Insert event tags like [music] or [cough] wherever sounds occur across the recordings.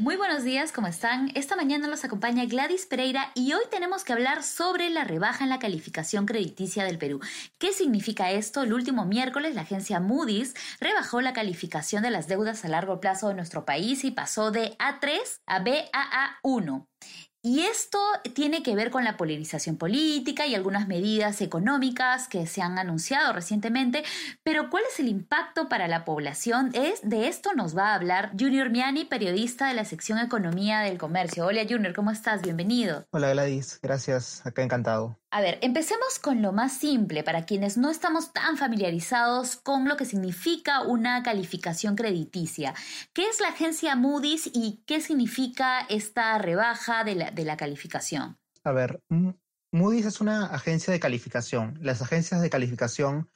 Muy buenos días, ¿cómo están? Esta mañana nos acompaña Gladys Pereira y hoy tenemos que hablar sobre la rebaja en la calificación crediticia del Perú. ¿Qué significa esto? El último miércoles la agencia Moody's rebajó la calificación de las deudas a largo plazo de nuestro país y pasó de A3 a BAA1. Y esto tiene que ver con la polarización política y algunas medidas económicas que se han anunciado recientemente, pero ¿cuál es el impacto para la población? Es, de esto nos va a hablar Junior Miani, periodista de la sección Economía del Comercio. Hola Junior, ¿cómo estás? Bienvenido. Hola Gladys, gracias, acá encantado. A ver, empecemos con lo más simple para quienes no estamos tan familiarizados con lo que significa una calificación crediticia. ¿Qué es la agencia Moody's y qué significa esta rebaja de la, de la calificación? A ver, Moody's es una agencia de calificación. Las agencias de calificación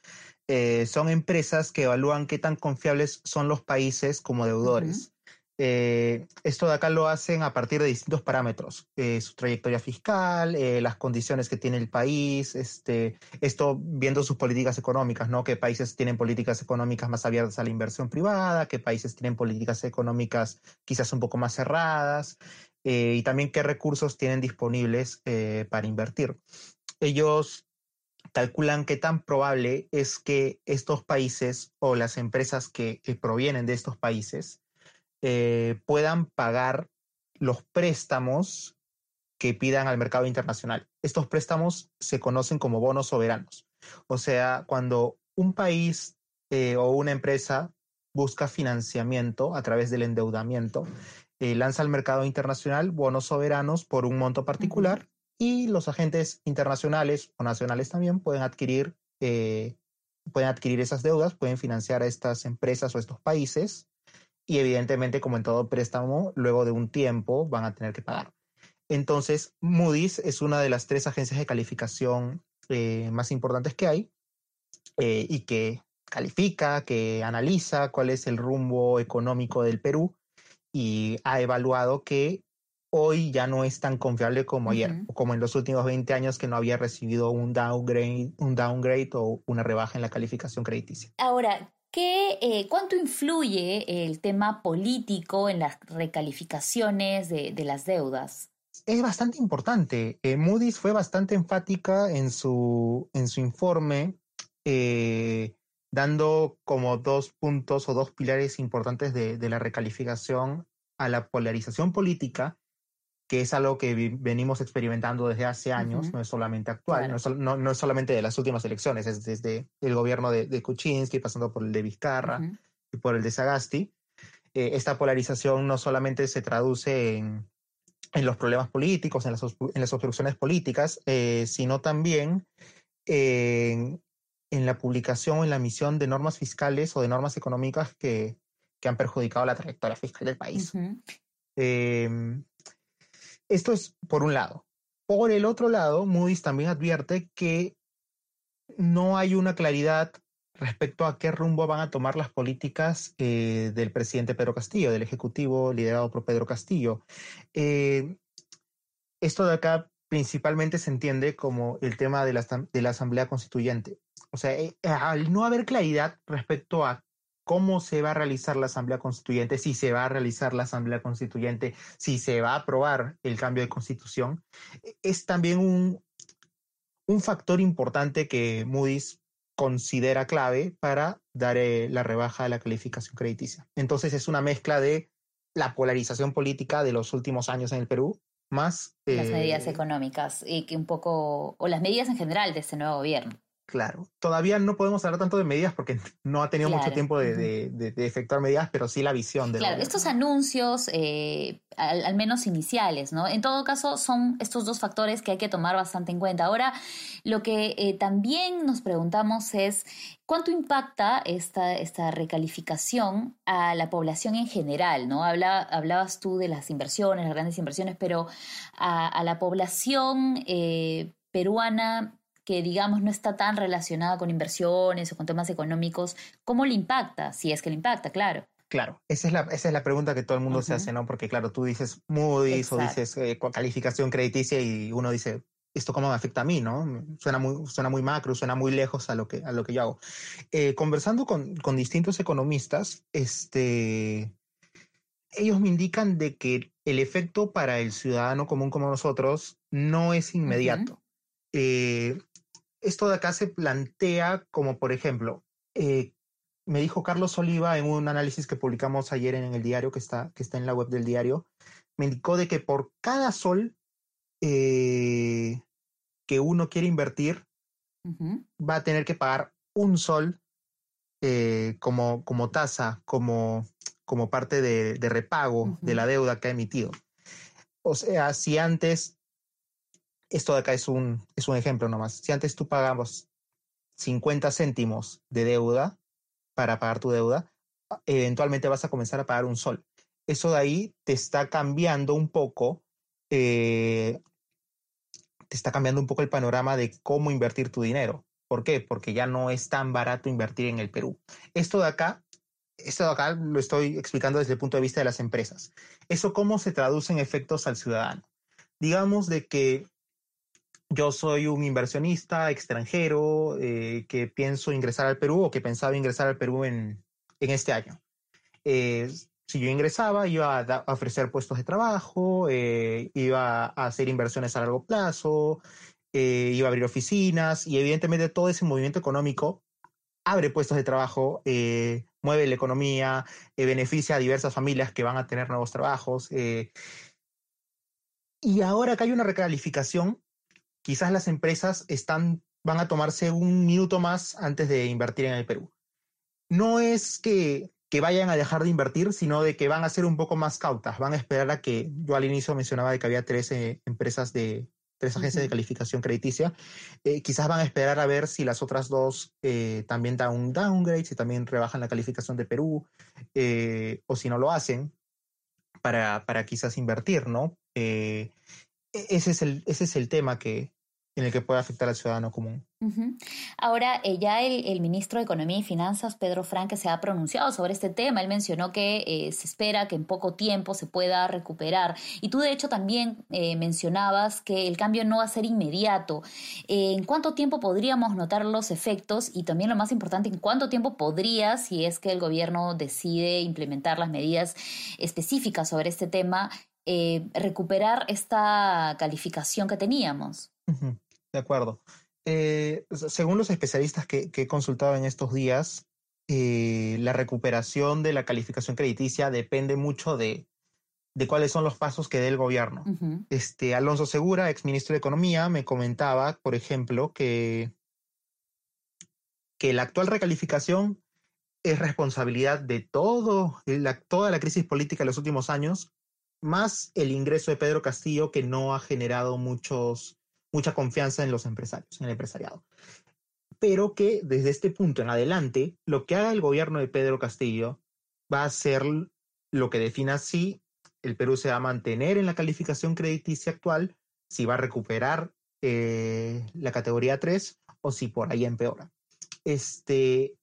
eh, son empresas que evalúan qué tan confiables son los países como deudores. Eh, esto de acá lo hacen a partir de distintos parámetros, eh, su trayectoria fiscal, las condiciones que tiene el país, este, esto viendo sus políticas económicas, ¿no? Qué países tienen políticas económicas más abiertas a la inversión privada, qué países tienen políticas económicas quizás un poco más cerradas, y también qué recursos tienen disponibles para invertir. Ellos calculan qué tan probable es que estos países o las empresas que provienen de estos países eh, puedan pagar los préstamos que pidan al mercado internacional. Estos préstamos se conocen como bonos soberanos. O sea, cuando un país eh, o una empresa busca financiamiento a través del endeudamiento, eh, lanza al mercado internacional bonos soberanos por un monto particular y los agentes internacionales o nacionales también pueden adquirir, pueden adquirir esas deudas, pueden financiar a estas empresas o estos países y evidentemente, como en todo préstamo, luego de un tiempo van a tener que pagar. Entonces, Moody's es una de las tres agencias de calificación eh, más importantes que hay eh, y que califica, que analiza cuál es el rumbo económico del Perú y ha evaluado que hoy ya no es tan confiable como ayer, o como en los últimos 20 años que no había recibido un downgrade, un downgrade o una rebaja en la calificación crediticia. Ahora, eh, ¿Cuánto influye el tema político en las recalificaciones de, las deudas? Es bastante importante. Eh, Moody's fue bastante enfática en su, en su informe, eh, dando como dos puntos o dos pilares importantes de, de la recalificación a la polarización política que es algo que venimos experimentando desde hace años, no es solamente actual, no, es, no, es, solamente de las últimas elecciones, es desde el gobierno de, de Kuczynski, pasando por el de Vizcarra y por el de Sagasti. Eh, esta polarización no solamente se traduce en, en los problemas políticos, en las, en las obstrucciones políticas, eh, sino también en, en, la publicación o en la emisión de normas fiscales o de normas económicas que, que han perjudicado la trayectoria fiscal del país. Esto es por un lado. Por el otro lado, Moody's también advierte que no hay una claridad respecto a qué rumbo van a tomar las políticas eh, del presidente Pedro Castillo, del Ejecutivo liderado por Pedro Castillo. Eh, esto de acá principalmente se entiende como el tema de la, de la Asamblea Constituyente. O sea, eh, al no haber claridad respecto a cómo se va a realizar la Asamblea Constituyente, si se va a realizar la Asamblea Constituyente, si se va a aprobar el cambio de constitución, es también un, un factor importante que Moody's considera clave para dar eh, la rebaja de la calificación crediticia. Entonces es una mezcla de la polarización política de los últimos años en el Perú, más... las medidas eh, económicas y que un poco, o las medidas en general de este nuevo gobierno. Claro, todavía no podemos hablar tanto de medidas porque [laughs] no ha tenido mucho tiempo de, efectuar medidas, pero sí la visión de... Claro, estos anuncios, eh, al, menos iniciales, ¿no? En todo caso, son estos dos factores que hay que tomar bastante en cuenta. Ahora, lo que eh, también nos preguntamos es, ¿cuánto impacta esta, esta recalificación a la población en general, ¿no? Habla, hablabas tú de las inversiones, las grandes inversiones, pero a, la población eh, peruana que digamos no está tan relacionada con inversiones o con temas económicos, ¿cómo le impacta? Si es que le impacta, claro. Claro, esa es la, esa es la pregunta que todo el mundo se hace, ¿no? Porque claro, tú dices Moody's o dices eh, calificación crediticia y uno dice, ¿esto cómo me afecta a mí, no? Suena muy, suena muy macro, suena muy lejos a lo que, a lo que yo hago. Eh, conversando con, con, distintos economistas, este, ellos me indican de que el efecto para el ciudadano común como nosotros no es inmediato. Eh, esto de acá se plantea como, por ejemplo, eh, me dijo Carlos Oliva en un análisis que publicamos ayer en el diario, que está, que está en la web del diario, me indicó de que por cada sol eh, que uno quiere invertir, va a tener que pagar un sol como, como tasa, como, como parte de, repago de la deuda que ha emitido. O sea, si antes, esto de acá es un, es un ejemplo nomás, si antes tú pagabas 50 céntimos de deuda para pagar tu deuda, eventualmente vas a comenzar a pagar un sol. Eso de ahí te está cambiando un poco, eh, te está cambiando un poco el panorama de cómo invertir tu dinero. ¿Por qué? Porque ya no es tan barato invertir en el Perú. Esto de acá esto acá lo estoy explicando desde el punto de vista de las empresas. ¿Eso cómo se traduce en efectos al ciudadano? Digamos de que yo soy un inversionista extranjero eh, que pienso ingresar al Perú o que pensaba ingresar al Perú en, este año. Eh, si yo ingresaba, iba a, ofrecer puestos de trabajo, eh, iba a hacer inversiones a largo plazo, iba a abrir oficinas y evidentemente todo ese movimiento económico abre puestos de trabajo, eh, mueve la economía, eh, beneficia a diversas familias que van a tener nuevos trabajos. Eh. y ahora que hay una recalificación, quizás las empresas están, van a tomarse un minuto más antes de invertir en el Perú. No es que, que vayan a dejar de invertir, sino de que van a ser un poco más cautas, van a esperar a que, yo al inicio mencionaba de que había tres empresas de, tres agencias de calificación crediticia, eh, quizás van a esperar a ver si las otras dos eh, también dan un downgrade, si también rebajan la calificación de Perú, eh, o si no lo hacen, para, para quizás invertir, ¿no? E-, ese, es el, ese es el tema que, en el que puede afectar al ciudadano común. Ahora, eh, ya el, ministro de Economía y Finanzas, Pedro Franque, se ha pronunciado sobre este tema. Él mencionó que eh, se espera que en poco tiempo se pueda recuperar. Y tú, de hecho, también eh, mencionabas que el cambio no va a ser inmediato. ¿En cuánto tiempo podríamos notar los efectos? Y también lo más importante, ¿en cuánto tiempo podría, si es que el gobierno decide implementar las medidas específicas sobre este tema, recuperar esta calificación que teníamos? De acuerdo. Eh, según los especialistas que, he consultado en estos días, eh, la recuperación de la calificación crediticia depende mucho de, cuáles son los pasos que dé el gobierno. este, Alonso Segura, ex ministro de Economía, me comentaba, por ejemplo, que, que la actual recalificación es responsabilidad de todo, la, toda la crisis política de los últimos años, más el ingreso de Pedro Castillo, que no ha generado muchos mucha confianza en los empresarios, en el empresariado. Pero que desde este punto en adelante, lo que haga el gobierno de Pedro Castillo va a ser lo que defina si el Perú se va a mantener en la calificación crediticia actual, si va a recuperar eh, la categoría 3 o si por ahí empeora. Este,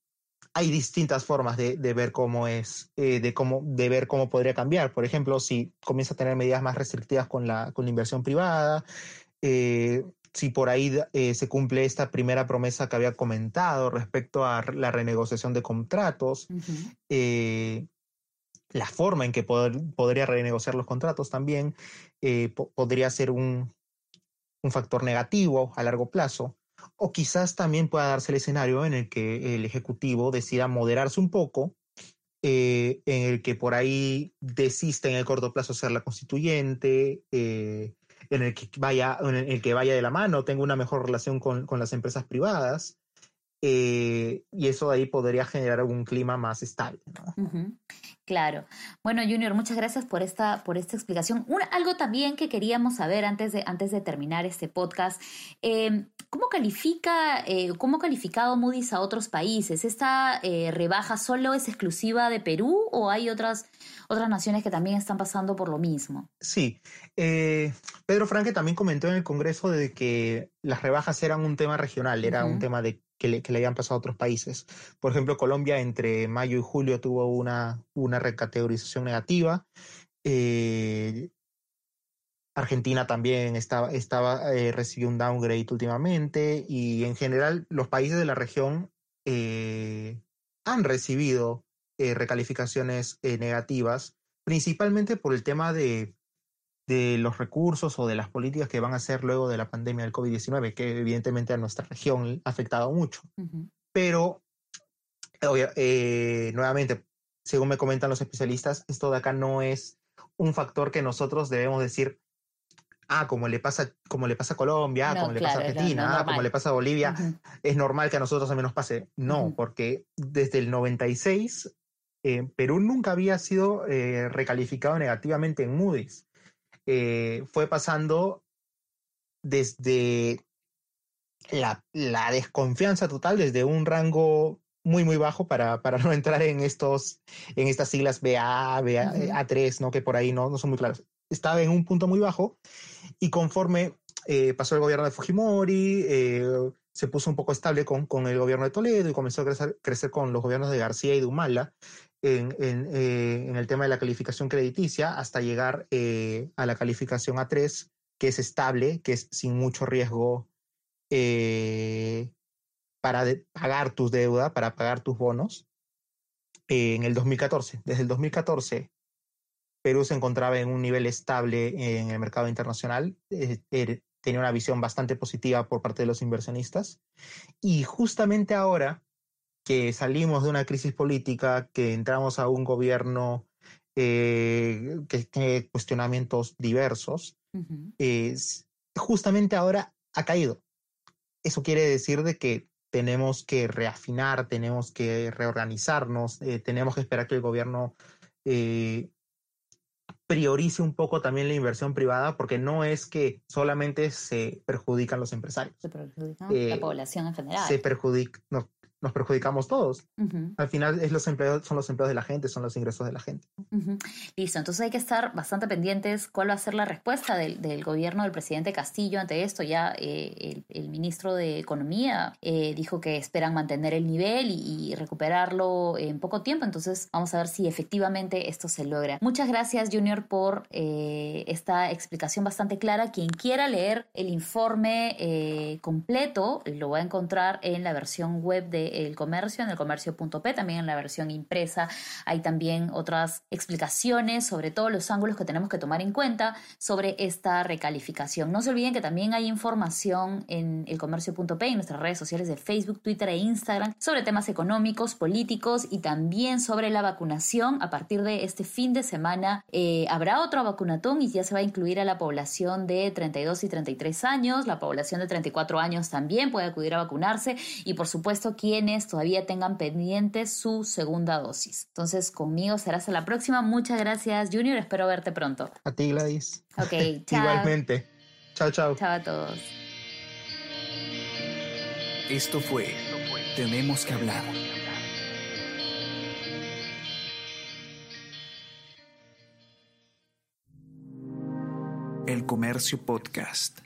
hay distintas formas de, ver cómo es, eh, de, cómo, de ver cómo podría cambiar. Por ejemplo, si comienza a tener medidas más restrictivas con la, con la inversión privada, eh, si por ahí eh, se cumple esta primera promesa que había comentado respecto a la renegociación de contratos, eh, la forma en que podría renegociar los contratos también podría ser un, un, factor negativo a largo plazo. O quizás también pueda darse el escenario en el que el Ejecutivo decida moderarse un poco, en el que por ahí desista en el corto plazo ser la constituyente, en el que vaya, en el que vaya de la mano, tenga una mejor relación con, las empresas privadas. eh, y eso de ahí podría generar algún clima más estable. Claro. Bueno, Junior, muchas gracias por esta, por esta explicación. algo también que queríamos saber antes de, antes de terminar este podcast. Em, ¿Cómo califica, eh, cómo ha calificado Moody's a otros países? ¿Esta eh, rebaja solo es exclusiva de Perú o hay otras, otras naciones que también están pasando por lo mismo? Sí. Eh, Pedro Franque también comentó en el Congreso de que las rebajas eran un tema regional, era un tema de que le, que le habían pasado a otros países. Por ejemplo, Colombia entre mayo y julio tuvo una, una recategorización negativa. Eh, Argentina también estaba, estaba eh, recibió un downgrade últimamente y en general los países de la región eh, han recibido recalificaciones negativas, principalmente por el tema de de los recursos o de las políticas que van a hacer luego de la pandemia del COVID-19, que evidentemente a nuestra región ha afectado mucho. Pero, eh, nuevamente, según me comentan los especialistas, esto de acá no es un factor que nosotros debemos decir, ah, como le pasa, como le pasa a Colombia, como le pasa a Argentina, ah, como le pasa a Bolivia, es normal que a nosotros también nos pase. No, porque desde el 96 eh, Perú nunca había sido eh, recalificado negativamente en Moody's. Eh, fue pasando desde la, desconfianza total, desde un rango muy, muy bajo para, para [laughs] no entrar en, estos, en estas siglas BA, BA A3, ¿no? que por ahí no, no son muy claras. Estaba en un punto muy bajo y conforme eh, pasó el gobierno de Fujimori, se puso un poco estable con, con, el gobierno de Toledo y comenzó a crecer, crecer con los gobiernos de García y de Humala, en, eh, en, el tema de la calificación crediticia hasta llegar eh, a la calificación A3, que es estable, que es sin mucho riesgo eh, para pagar tus deudas, para pagar tus bonos, en el 2014. Desde el 2014, Perú se encontraba en un nivel estable en el mercado internacional, er, tenía una visión bastante positiva por parte de los inversionistas, y justamente ahora que salimos de una crisis política, que entramos a un gobierno eh, que tiene cuestionamientos diversos, es, justamente ahora ha caído. Eso quiere decir de que tenemos que reafinar, tenemos que reorganizarnos, eh, tenemos que esperar que el gobierno eh, priorice un poco también la inversión privada, porque no es que solamente se perjudican los empresarios. Se perjudica la población en general. Se perjudica, nos perjudicamos todos. Al final es los empleos, son los empleos de la gente, son los ingresos de la gente. Listo, entonces hay que estar bastante pendientes cuál va a ser la respuesta del, gobierno del presidente Castillo ante esto. Ya eh, el, ministro de Economía eh, dijo que esperan mantener el nivel y, recuperarlo en poco tiempo, entonces vamos a ver si efectivamente esto se logra. Muchas gracias Junior por eh, esta explicación bastante clara. Quien quiera leer el informe completo lo va a encontrar en la versión web de el comercio, en el comercio.p, también en la versión impresa hay también otras explicaciones sobre todos los ángulos que tenemos que tomar en cuenta sobre esta recalificación. No se olviden que también hay información en el comercio.p, en nuestras redes sociales de Facebook, Twitter e Instagram sobre temas económicos, políticos y también sobre la vacunación. A partir de este fin de semana eh, habrá otro vacunatón y ya se va a incluir a la población de 32 y 33 años. La población de 34 años también puede acudir a vacunarse y por supuesto todavía tengan pendiente su segunda dosis. Entonces, conmigo será hasta la próxima. Muchas gracias, Junior. Espero verte pronto. A ti, Gladys. Ok, [laughs] chao. Igualmente. Chao, chao. Chao a todos. Esto fue Tenemos que hablar. El Comercio Podcast.